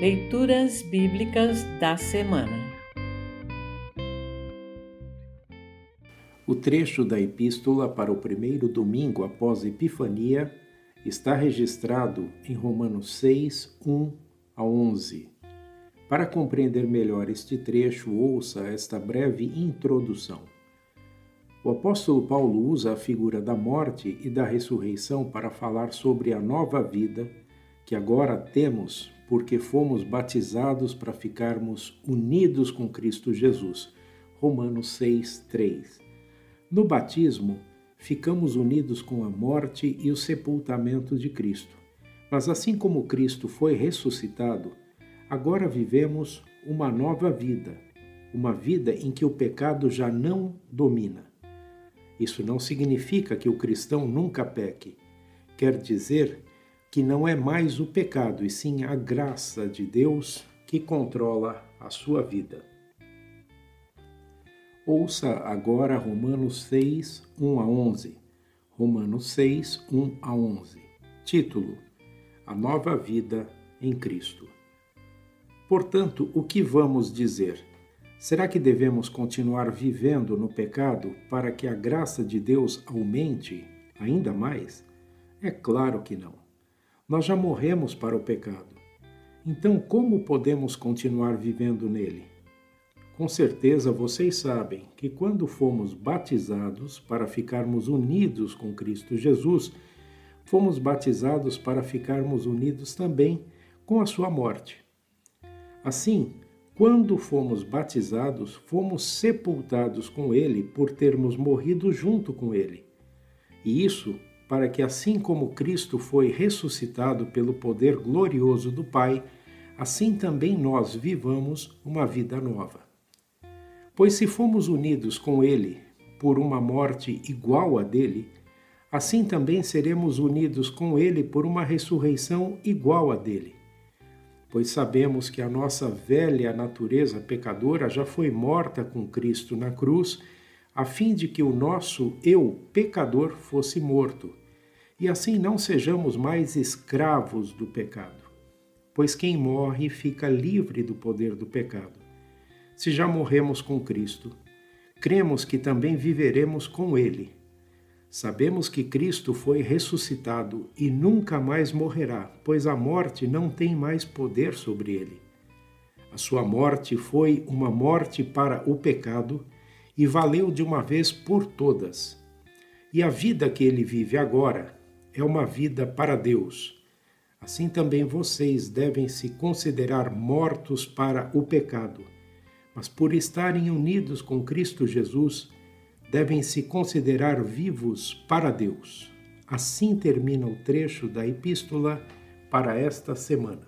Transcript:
Leituras Bíblicas da Semana O trecho da Epístola para o primeiro domingo após Epifania está registrado em Romanos 6, 1 a 11. Para compreender melhor este trecho, ouça esta breve introdução. O apóstolo Paulo usa a figura da morte e da ressurreição para falar sobre a nova vida que agora temos porque fomos batizados para ficarmos unidos com Cristo Jesus. Romanos 6, 3. No batismo, ficamos unidos com a morte e o sepultamento de Cristo. Mas assim como Cristo foi ressuscitado, agora vivemos uma nova vida, uma vida em que o pecado já não domina. Isso não significa que o cristão nunca peque. Quer dizer que não é mais o pecado, e sim a graça de Deus que controla a sua vida. Ouça agora Romanos 6, 1 a 11. Romanos 6, 1 a 11. Título: A nova vida em Cristo. Portanto, o que vamos dizer? Será que devemos continuar vivendo no pecado para que a graça de Deus aumente ainda mais? É claro que não. Nós já morremos para o pecado. Então, como podemos continuar vivendo nele? Com certeza vocês sabem que quando fomos batizados para ficarmos unidos com Cristo Jesus, fomos batizados para ficarmos unidos também com a sua morte. Assim, quando fomos batizados, fomos sepultados com ele por termos morrido junto com ele. E isso para que, assim como Cristo foi ressuscitado pelo poder glorioso do Pai, assim também nós vivamos uma vida nova. Pois se fomos unidos com Ele por uma morte igual a dele, assim também seremos unidos com Ele por uma ressurreição igual a dele. Pois sabemos que a nossa velha natureza pecadora já foi morta com Cristo na cruz a fim de que o nosso eu pecador fosse morto, e assim não sejamos mais escravos do pecado. Pois quem morre fica livre do poder do pecado. Se já morremos com Cristo, cremos que também viveremos com Ele. Sabemos que Cristo foi ressuscitado e nunca mais morrerá, pois a morte não tem mais poder sobre ele. A sua morte foi uma morte para o pecado e valeu de uma vez por todas. E a vida que ele vive agora é uma vida para Deus. Assim também vocês devem se considerar mortos para o pecado, mas por estarem unidos com Cristo Jesus, devem se considerar vivos para Deus. Assim termina o trecho da epístola para esta semana.